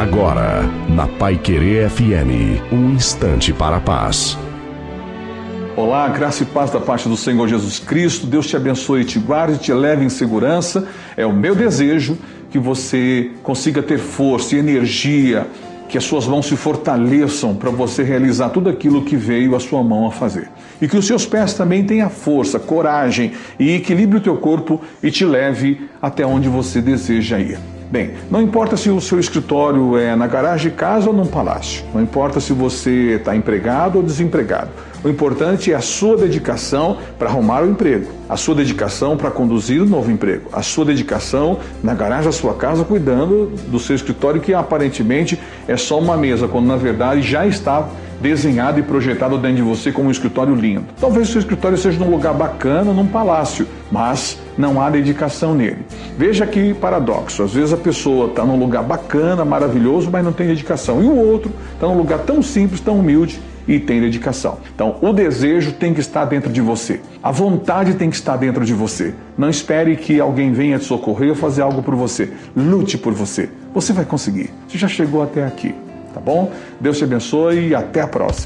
Agora, na Pai Querer FM, um instante para a paz. Olá, graça e paz da parte do Senhor Jesus Cristo. Deus te abençoe, te guarde, te leve em segurança. É o meu desejo que você consiga ter força e energia, que as suas mãos se fortaleçam para você realizar tudo aquilo que veio a sua mão a fazer. E que os seus pés também tenham força, coragem e equilibre o teu corpo e te leve até onde você deseja ir. Bem, não importa se o seu escritório é na garagem de casa ou num palácio, não importa se você está empregado ou desempregado. O importante é a sua dedicação para arrumar o emprego, a sua dedicação para conduzir o novo emprego, a sua dedicação na garagem da sua casa cuidando do seu escritório que aparentemente é só uma mesa, quando na verdade já está desenhado e projetado dentro de você como um escritório lindo. Talvez seu escritório seja num lugar bacana, num palácio, mas não há dedicação nele. Veja que paradoxo. Às vezes a pessoa está num lugar bacana, maravilhoso, mas não tem dedicação. E o outro está num lugar tão simples, tão humilde e tem dedicação. Então, o desejo tem que estar dentro de você. A vontade tem que estar dentro de você. Não espere que alguém venha te socorrer ou fazer algo por você. Lute por você. Você vai conseguir. Você já chegou até aqui, tá bom? Deus te abençoe e até a próxima.